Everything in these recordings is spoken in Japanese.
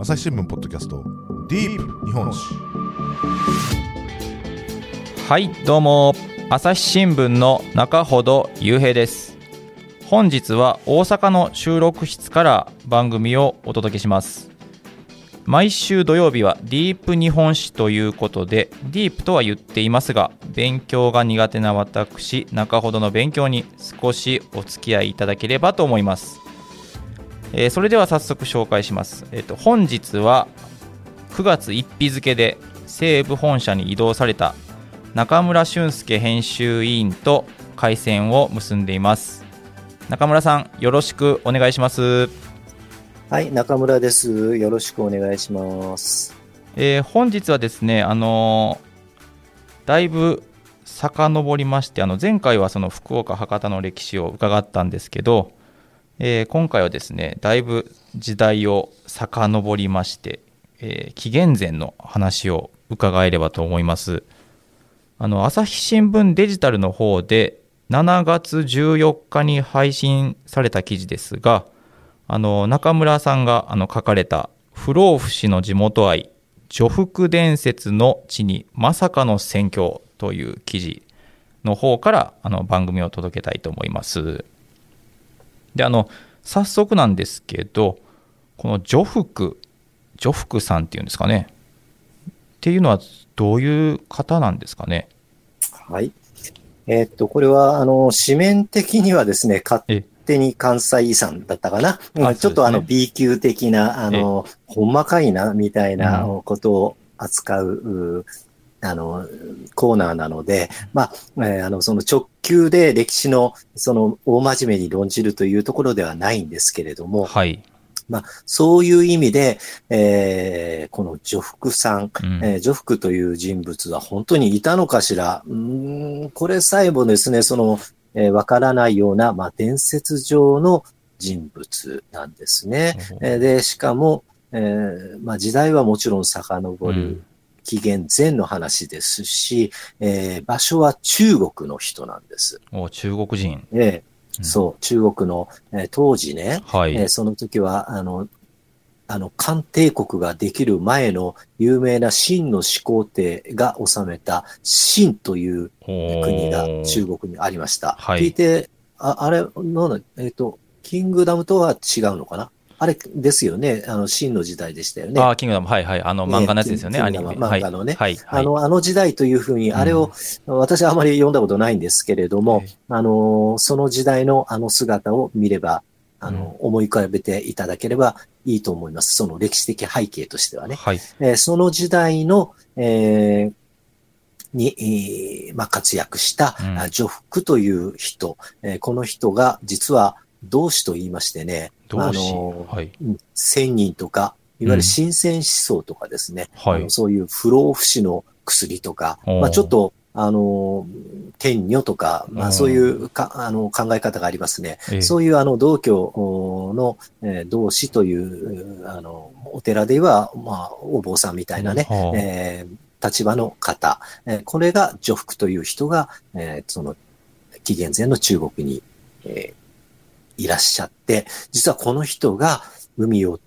朝日新聞ポッドキャストディープ日本史。はいどうも。朝日新聞の中ほど雄平です。本日は大阪の収録室から番組をお届けします。毎週土曜日はディープ日本史ということでディープとは言っていますが勉強が苦手な私中ほどの勉強に少しお付き合いいただければと思います。えー、それでは早速紹介します、えーと、本日は9月1日付で西武本社に移動された中村俊介編集委員と回線を結んでいます。中村さんよろしくお願いします。はい中村です。よろしくお願いします。えー、本日はですねあのー、だいぶ遡りましてあの前回はその福岡博多の歴史を伺ったんですけどえー、今回はですねだいぶ時代を遡りまして、えー、紀元前の話を伺えればと思いますあの朝日新聞デジタルの方で7月14日に配信された記事ですがあの中村さんがあの書かれた不老不死の地元愛女福伝説の地にまさかの選挙という記事の方からあの番組を届けたいと思います。であの早速なんですけどこの女福女福さんっていうんですかね。っていうのはどういう方なんですかね？はい。えー、っとこれはあの紙面的にはですね勝手に関西遺産だったかな、うん、ちょっとあの B 級的なあのほんまかいなみたいなことを扱う、あの、コーナーなので、まあ、えー、あの、その直球で歴史の、その、大真面目に論じるというところではないんですけれども、はい。まあ、そういう意味で、えー、この女福さん、うん、えー、女福という人物は本当にいたのかしら、うん、これさえもですね、その、えー、わからないような、まあ、伝説上の人物なんですね。えー、で、しかも、えー、まあ、時代はもちろん遡る紀元前の話ですし、えー、場所は中国の人なんです。お中国人。えー、そう、中国の、えー、当時ね、はいえー、その時は、あの、あの、漢帝国ができる前の有名な秦の始皇帝が治めた秦という国が中国にありました。はい、聞いて、ああれ、なんだ、えっ、ー、と、キングダムとは違うのかな？あれですよね。あの、真の時代でしたよね。ああ、キングダム。はいはい。あの、漫画のやつですよね。アニメ。漫画のね。はい。あの、あの時代というふうに、あれを、うん、私はあまり読んだことないんですけれども、あの、その時代のあの姿を見れば、あの、うん、思い浮かべていただければいいと思います。その歴史的背景としてはね。はい。えー、その時代の、えー、に、えー、まあ、活躍した、うん、女福という人、えー、この人が実は同志と言いましてね、あの、はい、千人とか、いわゆる新鮮思想とかですね、うん、あのそういう不老不死の薬とか、まあちょっと、あの、天女とか、まあそういうか、あの考え方がありますね。そういうあの道教の、えー、同志という、あの、お寺では、まあお坊さんみたいなね、えー、立場の方、えー、これが女福という人が、えー、その、紀元前の中国に、えー、いらっしゃって、実はこの人が海を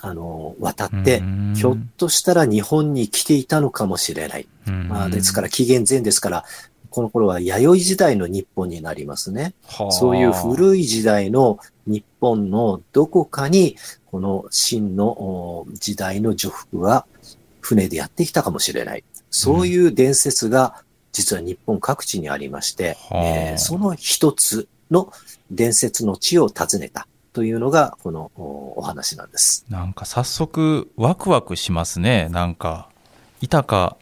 あの、渡って、ひょっとしたら日本に来ていたのかもしれない。まあ、ですから、紀元前ですから、この頃は弥生時代の日本になりますね。そういう古い時代の日本のどこかに、この真の時代の女服は船でやってきたかもしれない。そういう伝説が実は日本各地にありまして、えー、その一つの伝説の地を訪ねたというのが、このお話なんです。なんか早速、ワクワクしますね。なんか、いたか、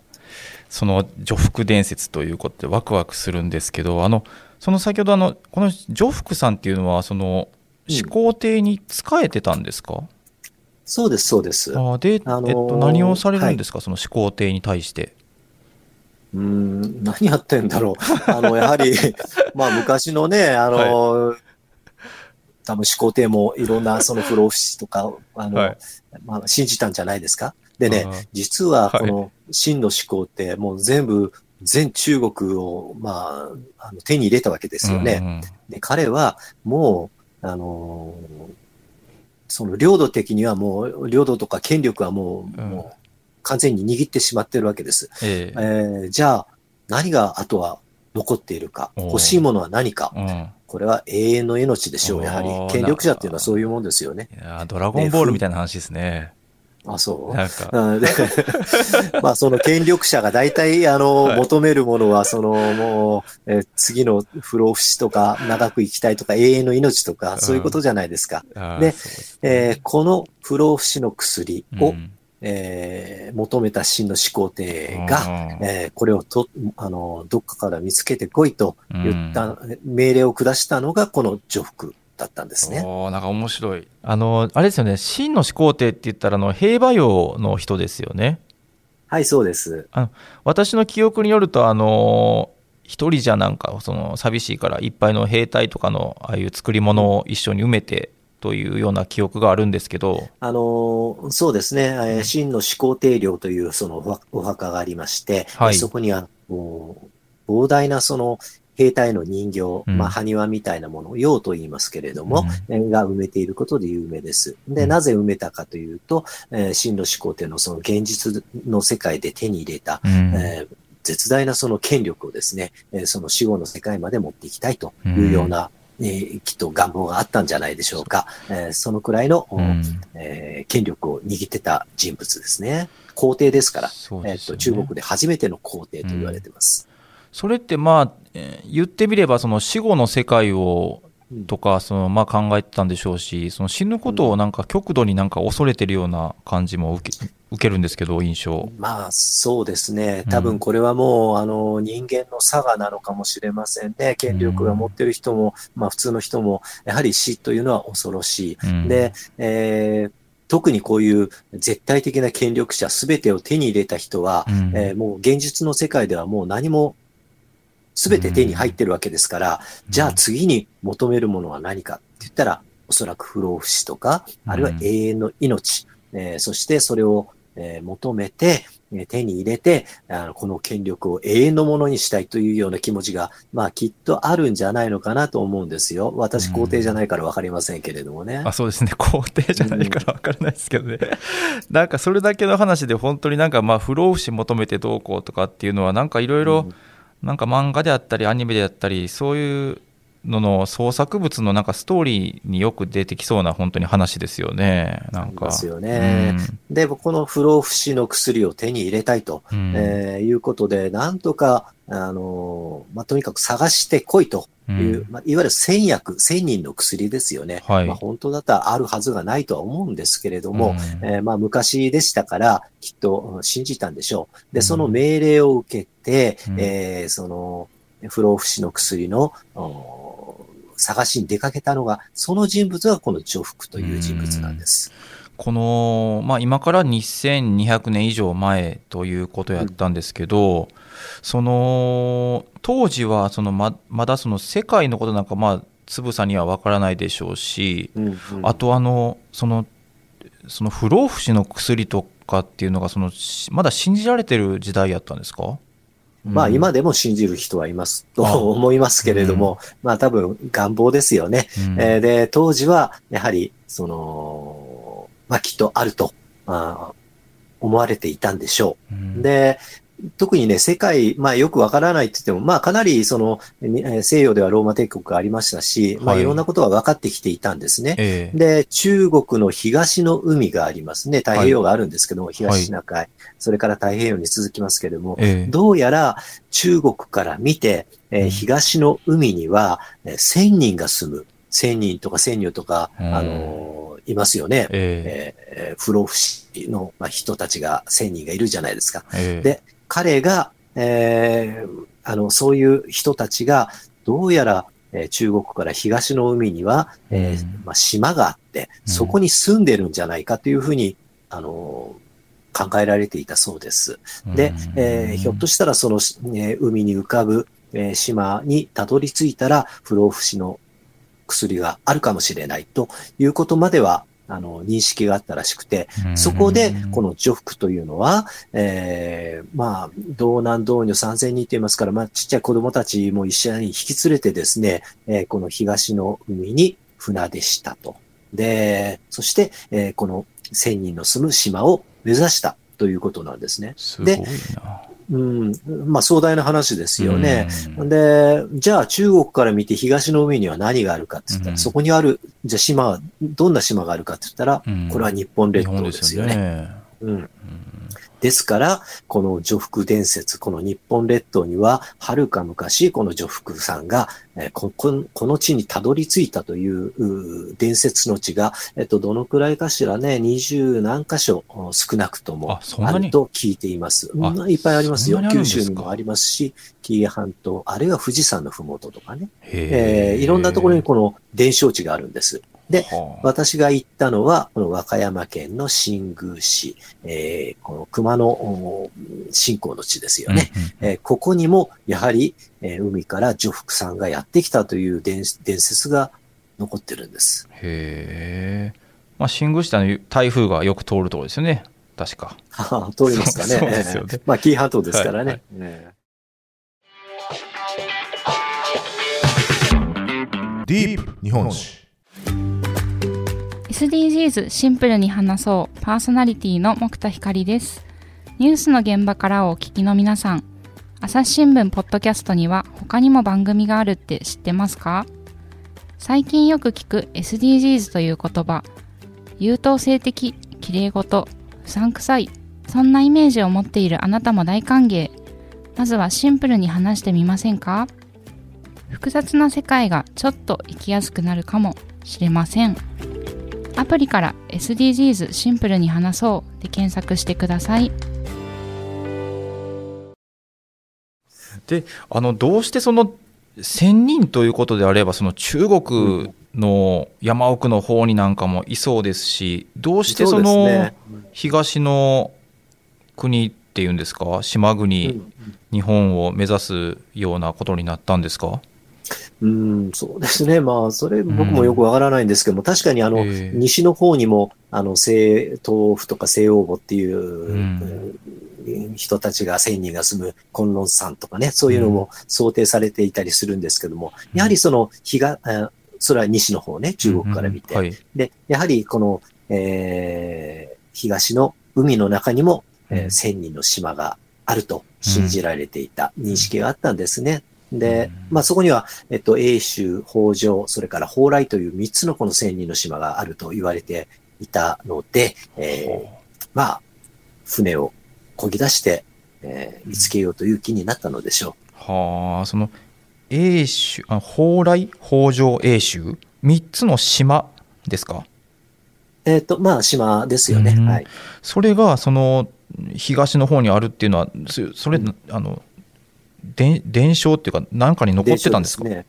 その女福伝説ということでワクワクするんですけど、あの、その先ほどあの、この女福さんっていうのは、その、始皇帝に仕えてたんですか、うん、そうです、そうです。あで、あのー、えっと、何をされるんですか、はい、その始皇帝に対して。うん、何やってんだろう。あの、やはり、まあ昔のね、あの、はい、多分始皇帝もいろんなその不老不死とか、あの、はい、まあ信じたんじゃないですか？でね、実はこの真の始皇帝、もう全部、全中国を、まあ、あの手に入れたわけですよね。うんうん、で彼はもう、あのその領土的にはもう、領土とか権力はもう、うんもう完全に握ってしまってるわけです。えええーじゃあ、何があとは残っているか、欲しいものは何か、うん。これは永遠の命でしょう、やはり権力者っていうのはそういうもんですよね。いやードラゴンボールみたいな話ですね。あ、そう。なんか、まあ、その権力者が大体、あの、はい求めるものは、その、もう、えー次の不老不死とか、長く生きたいとか、永遠の命とか、そういうことじゃないですか。でえーこの不老不死の薬を、うんえー求めた真の始皇帝が、うんえーこれをと、あの、どっかから見つけてこいと言った、う命令を下したのが、この女服だったんですね。おーなんか面白い。あの、あれですよね、真の始皇帝って言ったら、あの、兵馬俑の人ですよね。はい、そうです。私の記憶によると、あの、一人じゃなんか、その、寂しいから、いっぱいの兵隊とかの、ああいう作り物を一緒に埋めて、というような記憶があるんですけど、あのーそうですね、えー真の始皇帝陵というそのお墓がありまして、はい。そこにはもう膨大なその兵隊の人形、うん。まあ、埴輪みたいなもの、用と言いますけれども、えーが埋めていることで有名です。で、うん。なぜ埋めたかというと、えー真の始皇帝のその現実の世界で手に入れた、うん。えー絶大なその権力をですね、えーその死後の世界まで持っていきたいというような、えーきっと願望があったんじゃないでしょうか。えーそのくらいの、うんえー権力を握ってた人物ですね。皇帝ですから、えっと中国で初めての皇帝と言われてます。それってまあ、えー言ってみればその死後の世界をうんとかそのまあ考えてたんでしょうしその死ぬことをなんか極度になんか恐れてるような感じも受け受けるんですけど印象。まあ、そうですね。うん。多分これはもう、あの、人間の差がなのかもしれませんね。権力が持ってる人も、まあ普通の人も、やはり死というのは恐ろしい。うん。で、えー特にこういう絶対的な権力者、すべてを手に入れた人は、うん。えーもう現実の世界ではもう何もすべて手に入ってるわけですから、じゃあ次に求めるものは何かって言ったら、おそらく不老不死とか、あるいは永遠の命、えーそしてそれを、えー求めて、えー手に入れてあの、この権力を永遠のものにしたいというような気持ちが、まあきっとあるんじゃないのかなと思うんですよ。私、皇帝じゃないからわかりませんけれどもね。あそうですね。皇帝じゃないから分からないですけどね、なんかそれだけの話で本当になんかまあ不老不死求めてどうこうとかっていうのはなんかいろいろなんか漫画であったりアニメであったりそういうのの創作物のなんかストーリーによく出てきそうな本当に話ですよね。なんか。ありますよね。で、この不老不死の薬を手に入れたいと、うん。うんえーいうことで、なんとか、あのーまあ、とにかく探してこいという、うん。まあ、いわゆる千薬、千人の薬ですよね。はい。まあ、本当だったらあるはずがないとは思うんですけれども、うん。えーまあ、昔でしたから、きっとうん信じたんでしょう。で、うん。その命令を受けて、うん。えーその、不老不死の薬の、お探しに出かけたのが、その人物がこの女福という人物なんです。この、まあ、今から2200年以上前ということやったんですけど、その当時はそのままだその世界のことなんかまあつぶさには分からないでしょうし、うんうん。あとあのそのその不老不死の薬とかっていうのがそのしまだ信じられてる時代やったんですか？まあうん今でも信じる人はいますとあ思いますけれども、まあ多分願望ですよね。うんえーで、当時はやはり、その、まあきっとあると、あー思われていたんでしょう。うんで、特にね、世界、まあよくわからないって言っても、まあかなりその、西洋ではローマ帝国がありましたし、まあはいいろんなことが分かってきていたんですね。ええで、中国の東の海がありますね。太平洋があるんですけども、東シナ海、それから太平洋に続きますけれども、ええどうやら中国から見て、えーうん東の海には、えー1000人が住む。1000人とか1000人とか、うんあのーいますよね。ええーえー不老不死の、まあ、人たちが1000人がいるじゃないですか。えええで彼が、えーあの、そういう人たちが、どうやら、えー中国から東の海には、えーうんまあ、島があって、うん。そこに住んでるんじゃないかというふうに、あのー考えられていたそうです。で、えーひょっとしたらその、えー海に浮かぶ、えー島にたどり着いたら不老不死の薬があるかもしれないということまでは、あの、認識があったらしくて、そこで、この女服というのは、えーまあ、道南道女3000人と言いますから、まあ、ちっちゃい子供たちも一緒に引き連れてですね、えーこの東の海に船出したと。で、そして、えーこの1000人の住む島を目指したということなんですね。すごいな。うん、まあ壮大な話ですよね。うんで、じゃあ中国から見て東の海には何があるかって言ったら、うんそこにある、じゃあ島は、どんな島があるかって言ったら、うんこれは日本日列島本でよですすよね。ね。うん。うんですから、この女福伝説、この日本列島には、はるか昔、この女福さんが、えーこここの地にたどり着いたという伝説の地が、えっと、どのくらいかしらね、二十何箇所お少なくともあると聞いています。あうんいっぱいありますよ。九州にもありますし、紀伊半島、あるいは富士山のふもととかね、へえーいろんなところにこの伝承地があるんです。ではあ私が行ったのは、この和歌山県の新宮市、えーこの熊野お信仰の地ですよね。うんうんえーここにも、やはり、えー海から女福さんがやってきたという伝伝説が残ってるんです。へえ。まあ、新宮下の台風がよく通るところですよね。確か。通りますかね。そうそうですよねえーまあ、紀伊半島ですからね。はいはいえー Deep 日本史 SDGs シンプルに話そう。パーソナリティの木田光です。ニュースの現場からお聞きの皆さん。朝日新聞ポッドキャストには他にも番組があるって知ってますか？最近よく聞く SDGs という言葉。優等生的綺麗事。不散臭いそんなイメージを持っているあなたも大歓迎。まずはシンプルに話してみませんか？複雑な世界がちょっと生きやすくなるかもしれません。アプリから SDGs シンプルに話そう。で検索してください。で、あの、どうしてその、1000人ということであれば、その中国の山奥の方になんかもいそうですし、どうしてその東の国っていうんですか、島う国、ん。日本を目指すようなことになったんですか？うん、そうですね。まあ、それ僕もよくわからないんですけども、確かにあの、ええ。西の方にも、あの、西東府とか西欧母っていう、ん。うん人たちが、1000人が住む昆仑山とかね、そういうのも想定されていたりするんですけども、うん。やはりその、日が、えそれは西の方ね、中国から見て。うんうんはい。で、やはりこの、えー東の海の中にも、えーうん。1000人の島があると信じられていた認識があったんですね。で、うん。まあそこには、えっと、英州、北条、それから蓬莱という3つのこの1000人の島があると言われていたので、えーまあ、船を漕ぎ出して、えー見つけようという気になったのでしょはあ、その、英州、あ蓬莱、北条、英州、3つの島ですか？う。えっ、と、まあ、島ですよね。うん。はい。それが、その、東の方にあるっていうのは、そそれ、あの、伝伝承っていうか、なんかに残ってたんですか？ね。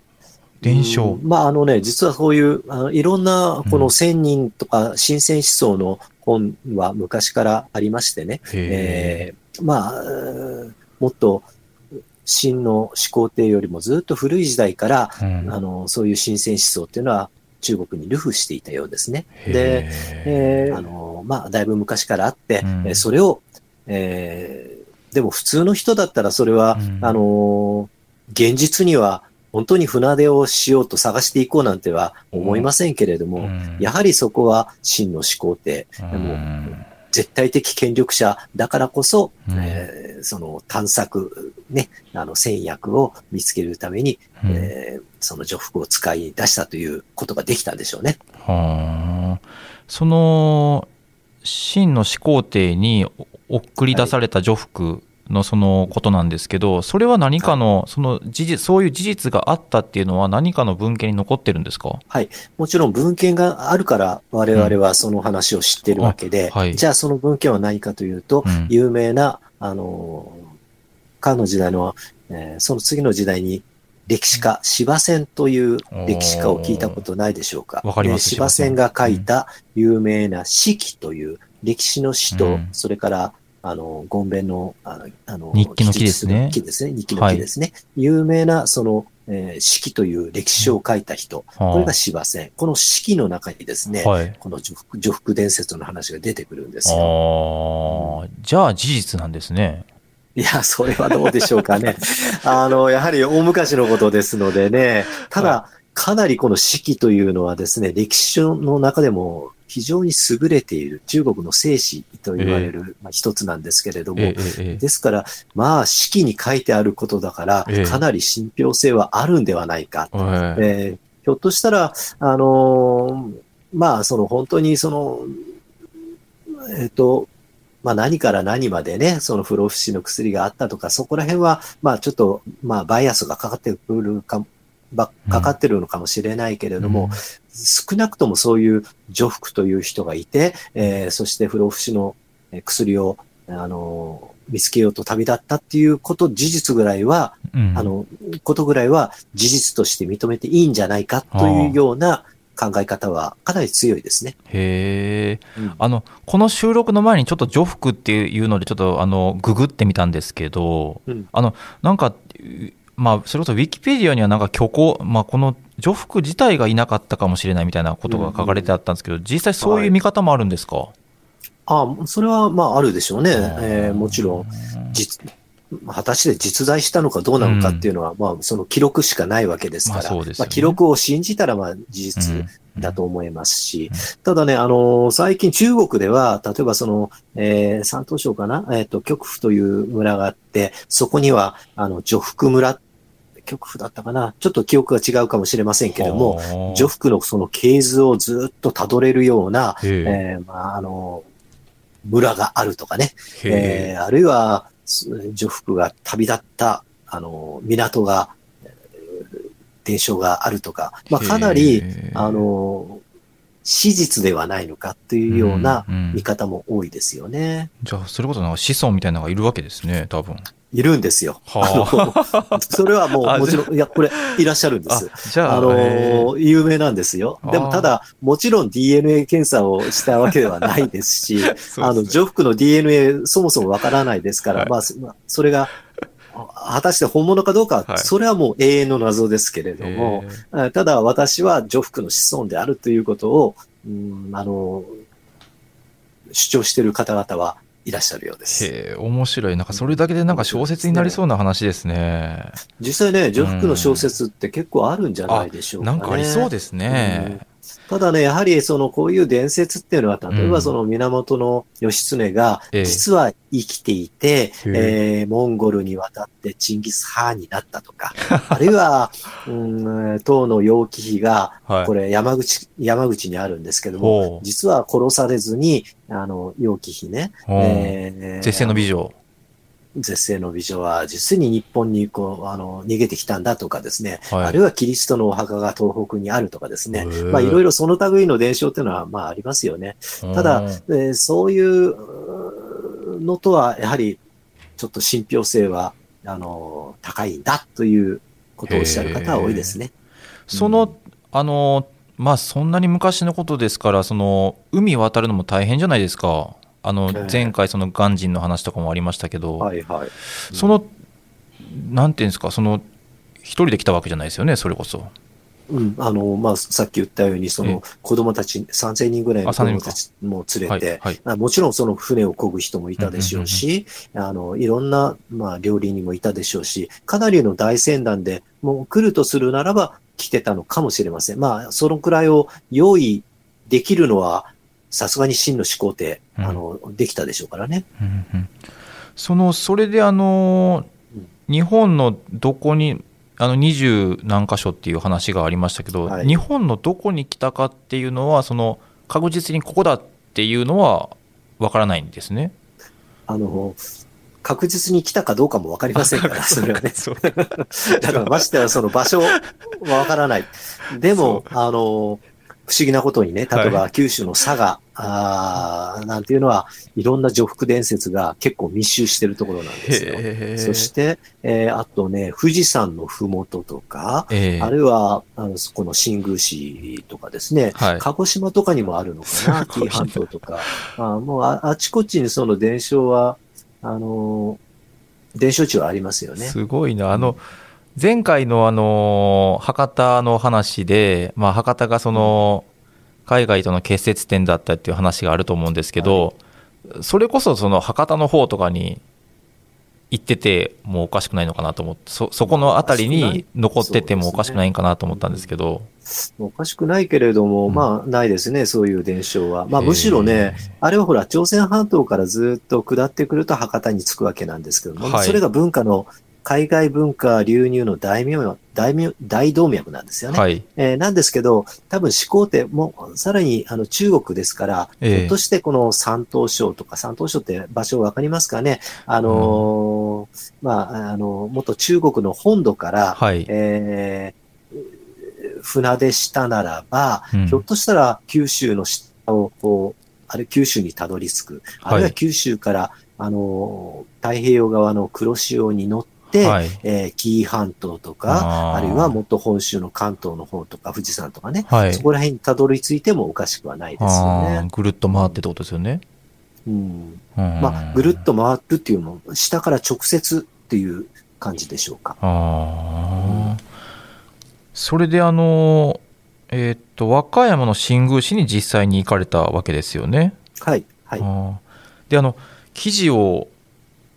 伝承。うんまあ、あのね、実はそういう、あのいろんな、こうんの千人とか、新鮮思想の本は昔からありましてね。へえーまあ、うーもっと、秦の始皇帝よりもずっと古い時代から、えうんあの、そういう新鮮思想っていうのは中国に流布していたようですね。で、へあの、まあ、だいぶ昔からあって、うんえーそれを、えーでも普通の人だったらそれは、うん。あの、現実には本当に船出をしようと探していこうなんては思いませんけれども、うん。やはりそこは真の始皇帝、うん。絶対的権力者だからこそ、うん。えーその探索、ね、あの戦略を見つけるために、うん。えーその女服を使い出したということができたんでしょうね。はあ。その、秦の始皇帝に送り出された女服のそのことなんですけど、それは何かの、その事実、そういう事実があったっていうのは何かの文献に残ってるんですか？もちろん文献があるから我々はその話を知ってるわけで、うんはい。じゃあその文献は何かというと、うん。有名な、あの、かの時代の、えーその次の時代に歴史家、司馬遷という歴史家を聞いたことないでしょうか。わかりますで司馬遷が書いた有名な史記という歴史の史と、うん。それから、あの、ゴンベンの、あの、あの日記の記ですね記述する記ですね。日記の記ですね。有名な、その、えー史記という歴史書を書いた人、これが司馬遷。この史記の中にですね、はい。この女服女服伝説の話が出てくるんですよ。ああ、じゃあ事実なんですね。いや、それはどうでしょうかね。あの、やはり大昔のことですのでね、ただ、かなりこの四季というのはですね、歴史書の中でも非常に優れている中国の聖史と言われる、まあ、一つなんですけれども、ですから、まあ、四季に書いてあることだからええ、かなり信憑性はあるんではないか。はい。えーひょっとしたら、あのーまあ、その本当にその、えっ、と、まあ何から何までね、その不老不死の薬があったとか、そこら辺は、まあちょっと、まあバイアスがかかってくるか、ばかかってるのかもしれないけれども、少なくともそういう女服という人がいて、えーそして不老不死のえー薬を、あのー見つけようと旅立ったっていうこと、事実ぐらいは、うん。あの、ことぐらいは事実として認めていいんじゃないかというような考え方はかなり強いですね。へえうん。あのこの収録の前にちょっと女服っていうのでちょっとあのググってみたんですけど、うん。あのなんかまあそれこそウィキペディアにはなんか虚構、まあ、この女服自体がいなかったかもしれないみたいなことが書かれてあったんですけど、実際そういう見方もあるんですか、あそれはまああるでしょうね。えーもちろん、実、果たして実在したのかどうなのかっていうのは、まあその記録しかないわけですから、まあね。まあ記録を信じたらまあ事う実んだと思いますし、うん。ただね、あの最近中国では、例えばその、えー山東省かな？えっ、と、極府という村があって、そこには、あの、女福村、極府だったかな。ちょっと記憶が違うかもしれませんけれども、はあ女服のその系図をずっと辿れるような、へえ。えーまあ、あの、村があるとかね、へえ。えーあるいは、す女服が旅立った、あの、港が、えー伝承があるとか、まあ、かなり、あの、史実ではないのかっていうようなうんうん。見方も多いですよね。じゃあそれこそなんか子孫みたいなのがいるわけですね多分いるんですよ。はあ。の それはもあうもちろん、いや、これ、いらっしゃるんであす。じゃああの有名なんですよ。でも、ただ、もちろん DNA 検査をしたわけではないですし、あの、女服の DNA そもそもわからないですから、はい。まあ、それが、あ果たして本物かどうか、はい。それはもう永遠の謎ですけれども、ただ私は女服の子孫であるということを、うん、あの、主張している方々はいらっしゃるようです。へえ面白い。なんかそれだけでなんか小説になりそうな話ですね。実際ね、女服の小説って結構あるんじゃないでしょうかね。なんかありそうですね、ただね、やはりそのこういう伝説っていうのは、例えうんばその源義経がええ。実は生きていて、へえ。ーモンゴルに渡ってチンギス・ハーンになったとか、あるいは、うん、唐の楊貴妃が、はい。これ山口、山口にあるんですけどほも、う。実は殺されずに、あの、楊貴妃ね、えー絶世の美女絶世の美女は実に日本にこう、あの、逃げてきたんだとかですね、はい。あるいはキリストのお墓が東北にあるとかですね。まあいろいろその類の伝承っていうのはまあありますよね。ただうんえーそういうのとはやはりちょっと信憑性は、あの、高いんだということをおっしゃる方は多いですね。その、あの、まあ、そんなに昔のことですから、その、海渡るのも大変じゃないですか。あのええ、前回、その、鑑真の話とかもありましたけど、はいはい。その、なんていうんですか、その、一人で来たわけじゃないですよね、それこそ。うん、あの、まあ、さっき言ったように、そええの子供たち、3000人ぐらいのあ子3000人か供たちも連はいれて、、はい。あもちろんその船を漕ぐ人もいたでしょうし、あの、いろんな、まあ、料理人もいたでしょうし、かなりの大船団で、もう来るとするならば来てたのかもしれません。まあ、そのくらいを用意できるのは、さすがに真の始皇帝、うんあの、できたでしょうからね。うんうんその、それで、あのうん、日本のどこに、あの、二十何箇所っていう話がありましたけど、はい日本のどこに来たかっていうのは、その、確実にここだっていうのは、わからないんですね。あの、確実に来たかどうかもわかりませんから、それはね。だからましてはその場所はわからない。でも、あの、不思議なことにね、例えば九州の佐賀、あーなんていうのは、いろんな女服伝説が結構密集してるところなんですよ。そして、えーあとね、富士山のふもととか、ええあるいは、あの、この新宮市とかですね、はい。鹿児島とかにもあるのかな、紀伊半島とか。あもうああちこちにその伝承は、あのー、伝承地はありますよね。すごいな。あの、前回のあの、博多の話で、まあ、博多がその、海外との結節点だったっていう話があると思うんですけど、それこそその博多の方とかに行っててもおかしくないのかなと思って、そ、そこのあたりに残っててもおかしくないんかなと思ったんですけど。おかしくないけれども、うん。まあ、ないですね、そういう伝承は。まあ、むしろね、あれはほら、朝鮮半島からずっと下ってくると博多に着くわけなんですけども、はい。それが文化の、海外文化流入の大名、大名、大動脈なんですよね。はい。えーなんですけど、多分始皇帝も、さらにあの中国ですから、ええひょっとしてこの山東省とか、山東省って場所わかりますかね？あのーまあ、あの、元中国の本土から、はい。えー船出したならば、うんひょっとしたら九州の下を、こう、あれ九州にたどり着く。あるいははい九州から、あのー、太平洋側の黒潮に乗って、はい。えー紀伊半島とか、あるいはもっと本州の関東の方とか、富士山とかね、はいそ。こら辺にたどり着いてもおかしくはないですよあねー。ぐるっと回ってってことですよね。うん、ままあ、ぐるっと回るっていうのも、下から直接っていう感じでしょうか。ああ。それであの、えーっと、和歌山の新宮市に実際に行かれたわけですよね。はい、はい。で、あの、記事を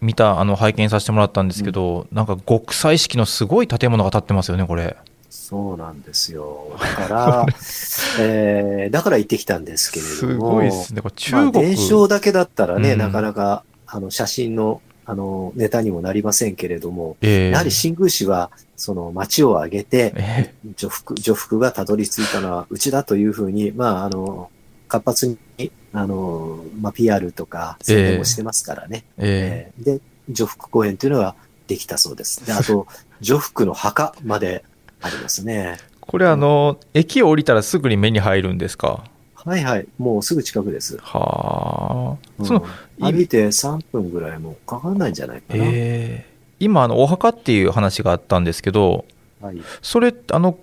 見た、あの、拝見させてもらったんですけど、なんか極彩色のすごい建物が建ってますよね、これ。そうなんですよ。だから、えー、だから行ってきたんですけれども。すごいですね。これ中まあ、国。伝承だけだったらね、うんなかなか、あの、写真の、あの、ネタにもなりませんけれども、えーやはり新宮市は、その町を挙げて、え女服、女服がたどり着いたのはうちだというふうに、まあ、あの、活発に、あの、まあ、PR とか宣伝もしてますからね。ーええーで、女服公園というのはできたそうです。で、あと、女服の墓までありますね。ーこれあの、駅を降りたらすぐに目に入るんですか？はいはい。もうすぐ近くです。はあ。うんその、い歩いて3分ぐらいもかかんないんじゃないかな。えー今、あの、お墓っていう話があったんですけど、はい。それ、あの、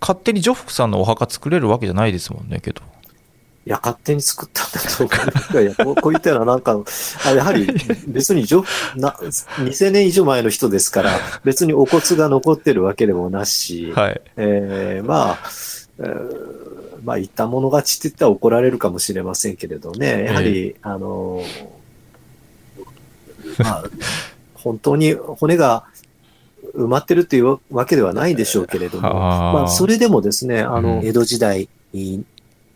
勝手にジョフクさんのお墓作れるわけじゃないですもんね、けど。いや、勝手に作ったんだと。いやいや、こうこういったようななんか、あやはり 別にな2000年以上前の人ですから、別にお骨が残ってるわけでもなし、はい。えーまあ、えーまあ、言ったもの勝ちって言ったら怒られるかもしれませんけれどね、やはり、あの、まあ、本当に骨が埋まってるっていうわけではないんでしょうけれども、はまあ、それでもですね、あの、うん江戸時代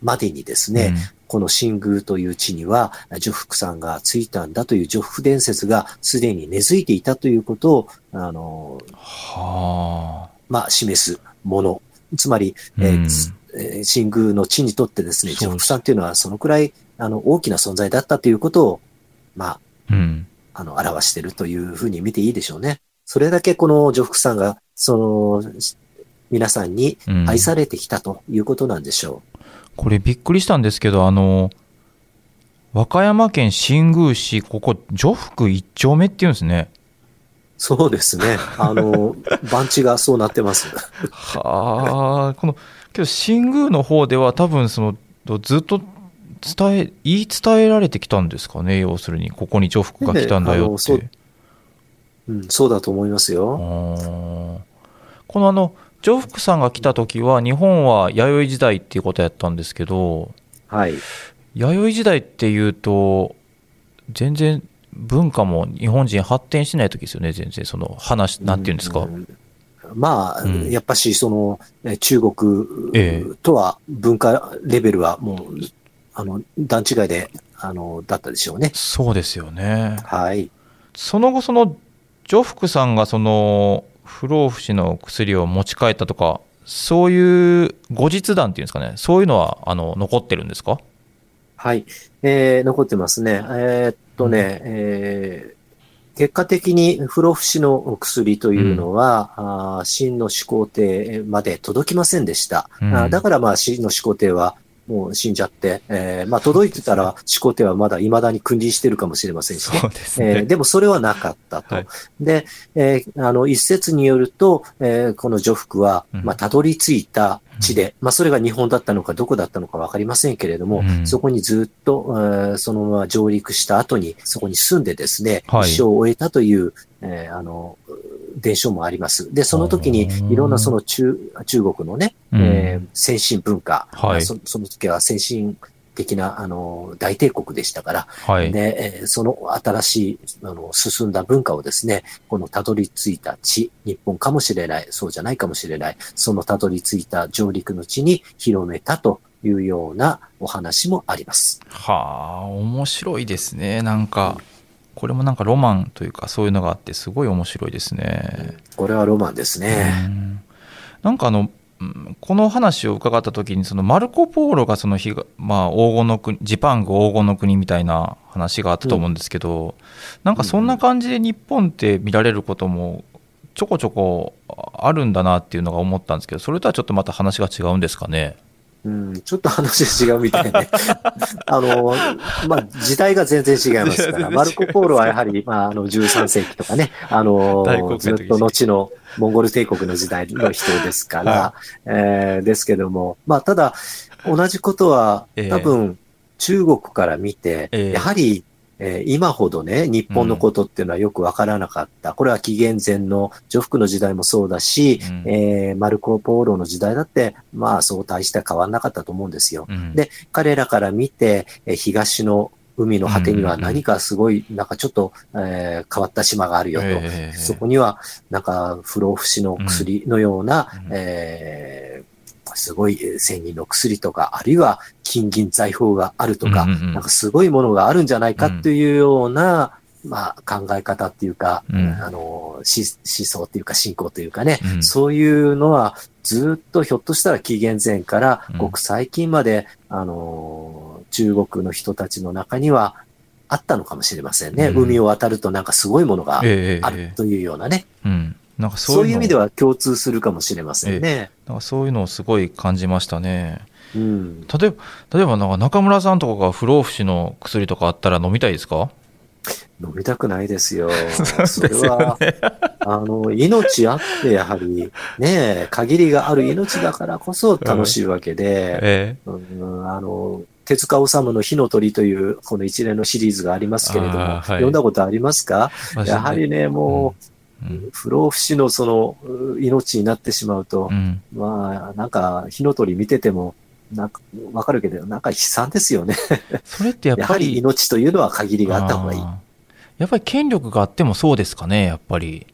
までにですね、この新宮という地には、女福さんがついたんだという女福伝説がすでに根付いていたということを、あの、うんはあ。まあ、示すもの。つまり、えーつえー新宮の地にとってですね、女福さんというのはそのくらい、あの、大きな存在だったということを、まうん。あ、あの、表しているというふうに見ていいでしょうね。それだけこの女福さんが、その、皆さんにうん愛されてきたということなんでしょう。これびっくりしたんですけど、あの、和歌山県新宮市、ここ、女福一丁目っていうんですね。そうですね。あの、番地がそうなってます。はあ、この、けど新宮の方では多分その、ずっと伝え、言い伝えられてきたんですかね、要するに、ここに女福が来たんだよっねあのそうて。うん、そうだと思いますあよ。ーこのあの、女福さんが来た時は、日本は弥生時代っていうことやったんですけど、はい。弥生時代っていうと、全然文化も日本人発展してない時ですよね、全然。その話、なんていうんですか？んまあ、うんやっぱし、その、え中国えとは文化レベルはもう、あの、段違いで、あの、だったでしょうね。そうですよね。はい。その後、その、ジョフクさんがその、不老不死の薬を持ち帰ったとか、そういう後日談っていうんですかね、そういうのは、あの、残ってるんですか？はい。えー、残ってますね。えーっとね、えー結果的に不老不死の薬というのは、あー真の始皇帝まで届きませんでした。うんだからまあ真の始皇帝はもう死んじゃって、えーまあ届いてたら始皇帝はまだ未だに君臨してるかもしれませんしね。そうですえーでもそれはなかったと。はい。で、えーあの、一説によると、えーこの女福は、うん。まあ、たどり着いた地で、まあ、それが日本だったのかどこだったのかわかりませんけれども、うん。そこにずっと、えーそのまま上陸した後に、そこに住んでですね、はい。一生を終えたという、えーあの、伝承もあります。で、その時にいろんなその中、中国のね、うんえー先進文化、はいそその時は先進的な、あの、大帝国でしたから、はい。で、えーその新しい、あの、進んだ文化をですね、このたどり着いた地、日本かもしれない、そうじゃないかもしれない、そのたどり着いた上陸の地に広めたというようなお話もあります。はあ、面白いですね。なんか、これもなんかロマンというか、そういうのがあって、すごい面白いですね。これはロマンですね。うんなんかあの、うんこの話を伺った時に、そのマルコ・ポーロがその日が、まあ、黄金の国、ジパング黄金の国みたいな話があったと思うんですけど、なんかそんな感じで日本って見られることもちょこちょこあるんだなっていうのが思ったんですけど、それとはちょっとまた話が違うんですかね？うん、ちょっと話違うみたいね。あの、まあ、時代が全然違いますから、マルコ・ポーロはやはり、まあ、あの、13世紀とかね、あのずっと後のモンゴル帝国の時代の人ですから、はえーですけども、まあ、ただ、同じことはええ、多分、中国から見て、ええ。やはり、えー今ほどね、日本のことっていうのはよくわからなかった。これは紀元前の女服の時代もそうだし、うん。えーマルコ・ポーロの時代だって、まあそう大して変わんなかったと思うんですよ。うん。で彼らから見て、えー東の海の果てにはうんうんうん何かすごい、なんかちょっと、えー変わった島があるよと。ええ。そこには、なんか不老不死の薬のような、うん。えーすごいえー千人の薬とか、あるいは金銀財宝があるとか、うんうんうん。なんかすごいものがあるんじゃないかっていうような、まあ考え方っていうか、うん。あの、思思想っていうか信仰というかね、うん。そういうのはずっとひょっとしたら紀元前からうん。ごく最近まで、あの、中国の人たちの中にはあったのかもしれませんね。うん。海を渡るとなんかすごいものがええ。あるというようなね。うん、なんかそそうういう意味では共通するかもしれませんね。なんかそういうのをすごい感じましたね。うん。例えば、例えばなんか中村さんとかが不老不死の薬とかあったら飲みたいですか？飲みたくないですよ。それは、あの、命あってやはり、ね、限りがある命だからこそ楽しいわけで、えうん、あの、手塚治虫の火の鳥というこの一連のシリーズがありますけれども、はい読んだことありますか？えやはりね、もう、うん不老不死のそのう命になってしまうとう、ん、まあ、なんか火の鳥見てても、なんか、わかるけど、なんか悲惨ですよね。それってやっやはりぱり命というのは限りがあった方がいい。やっぱり権力があってもそうですかねやっぱり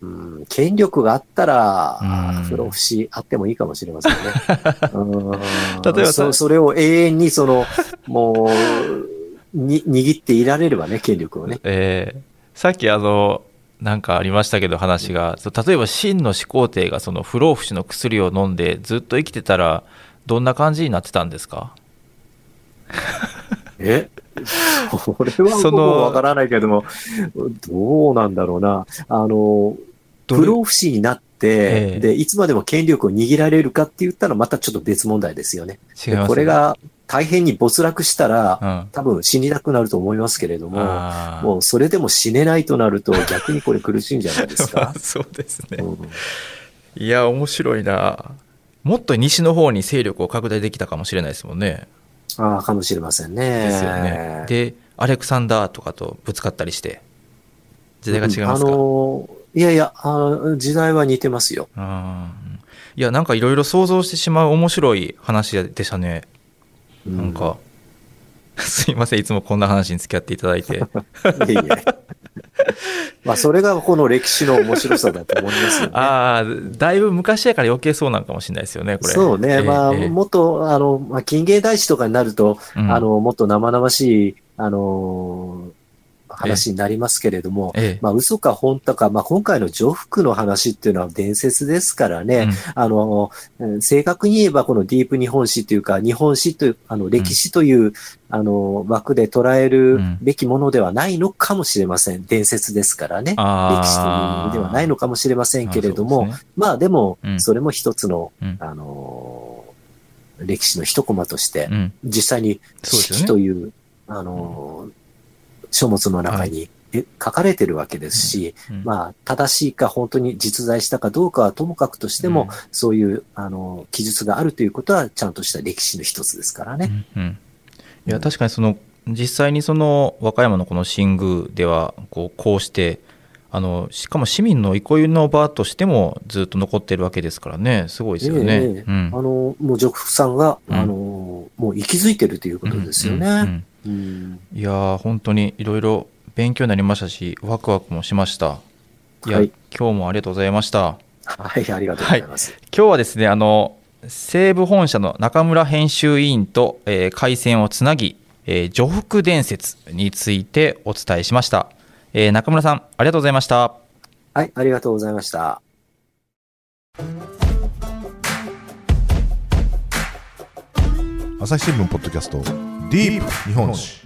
うん、権力があったらうん、不老不死あってもいいかもしれませんね。うん例えばさそそれを永遠にその、もう、に、握っていられればね、権力をね。えーさっきあのなんかありましたけど話が、そう例えば真の始皇帝がその不老不死の薬を飲んでずっと生きてたらどんな感じになってたんですか？え？これは僕そのもわからないけども、どうなんだろうな。あの、不老不死になって、ええ。で、いつまでも権力を握られるかって言ったらまたちょっと別問題ですよね。違いますでこれが大変に没落したら、うん。多分死にたくなると思いますけれども、もうそれでも死ねないとなると逆にこれ苦しいんじゃないですか？そうですね。うん。いや面白いな。もっと西の方に勢力を拡大できたかもしれないですもんね。ああ、かもしれませんね。ですよね。でアレクサンダーとかとぶつかったりして。時代が違いますか、うん。あのーいやいやあー、時代は似てますよ。うん。いやなんかいろいろ想像してしまう面白い話でしたね。うなんか、すいませんいつもこんな話に付き合っていただいて いえいえ。まあ、それがこの歴史の面白さだと思いますよね。ああだいぶ昔やから余計そうなんかもしれないですよねこれそうね。ええまあ、ええもっと、あの、まあ、近現代史とかになると、うんあの、もっと生々しい、あのー話になりますけれども、ええ。まあ、嘘か本当か、まあ、今回の女服の話っていうのは伝説ですからね、あの、うん正確に言えばこのディープ日本史というか、日本史という、あの、歴史という、あの、枠で捉えるうん。べきものではないのかもしれません。伝説ですからね。歴史という意味ではないのかもしれませんけれども、あね。まあでもう、ん。それも一つの、うん。あの、歴史の一コマとして、うん。実際にそうですよね。史という、あの、書物の中にえ書かれてるわけですし、うん。まあ、正しいか本当に実在したかどうかはともかくとしても、うん。そういう、あの、記述があるということは、ちゃんとした歴史の一つですからね。いや確かにその実際にその和歌山のこの新宮ではこうこうしてあのしかも市民の憩いの場としてもずっと残ってるわけですからね。すごいですよね。ええうん。あの、もう、ジョクさんが、うん。あの、もう息づいてるということですよね。いやー本当にいろいろ勉強になりましたしワクワクもしました。いや、はい。今日もありがとうございました。はい、ありがとうございます。今日はですねあの西武本社の中村編集委員と、えー回線をつなぎ、えー、女福伝説についてお伝えしました、えー中村さんありがとうございました。はい、ありがとうございました。朝日新聞ポッドキャストディープ。日本史。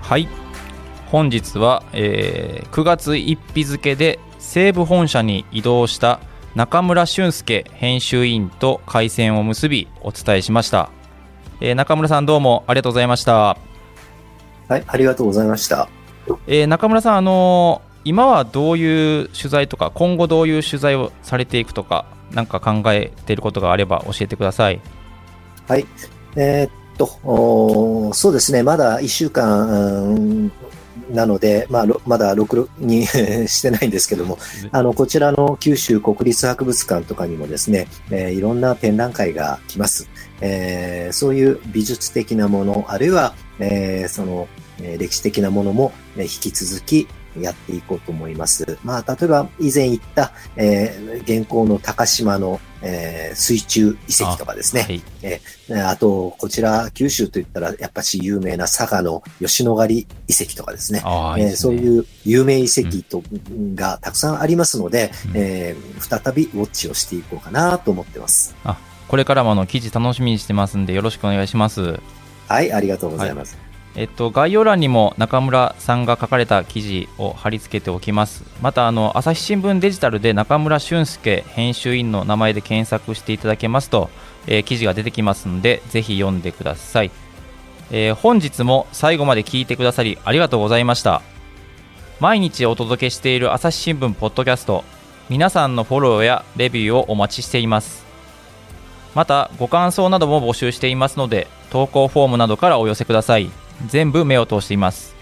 はい。本日は、えー9月1日付で西武本社に移動した中村俊介編集員と回線を結びお伝えしました、えー中村さんどうもありがとうございました、はい、ありがとうございました。えー中村さんあのー今はどういう取材とか今後どういう取材をされていくとかなんか考えていることがあれば教えてください。はい。えーっと、そうですね、まだ1週間うんなので、まあ、ろまだ録に してないんですけども、あの、こちらの九州国立博物館とかにもですね、えーいろんな展覧会が来ます。えーそういう美術的なもの、あるいは、えーその、えー歴史的なものも、えー引き続きやっていこうと思います。まあ、例えば以前言った、えー現行の高島の、えー水中遺跡とかですね。はいえーあと、こちら、九州といったら、やっぱし有名な佐賀の吉野ヶ里遺跡とかですね。いいですねそういう有名遺跡と、がたくさんありますので、うんえー再びウォッチをしていこうかなと思ってます。これからもあの記事楽しみにしてますんでよろしくお願いしますはい、ありがとうございます。えっと、概要欄にも中村さんが書かれた記事を貼り付けておきます。また、あの朝日新聞デジタルで中村俊介編集員の名前で検索していただけますと、えー記事が出てきますので、ぜひ読んでください、えー本日も最後まで聞いてくださりありがとうございました。毎日お届けしている朝日新聞ポッドキャスト、皆さんのフォローやレビューをお待ちしています。また、ご感想なども募集していますので、投稿フォームなどからお寄せください。全部目を通しています。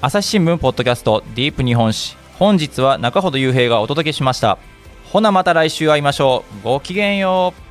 朝日新聞ポッドキャストディープ日本史。本日は中ほど雄平がお届けしました。ほなまた来週会いましょう。ごきげんよう。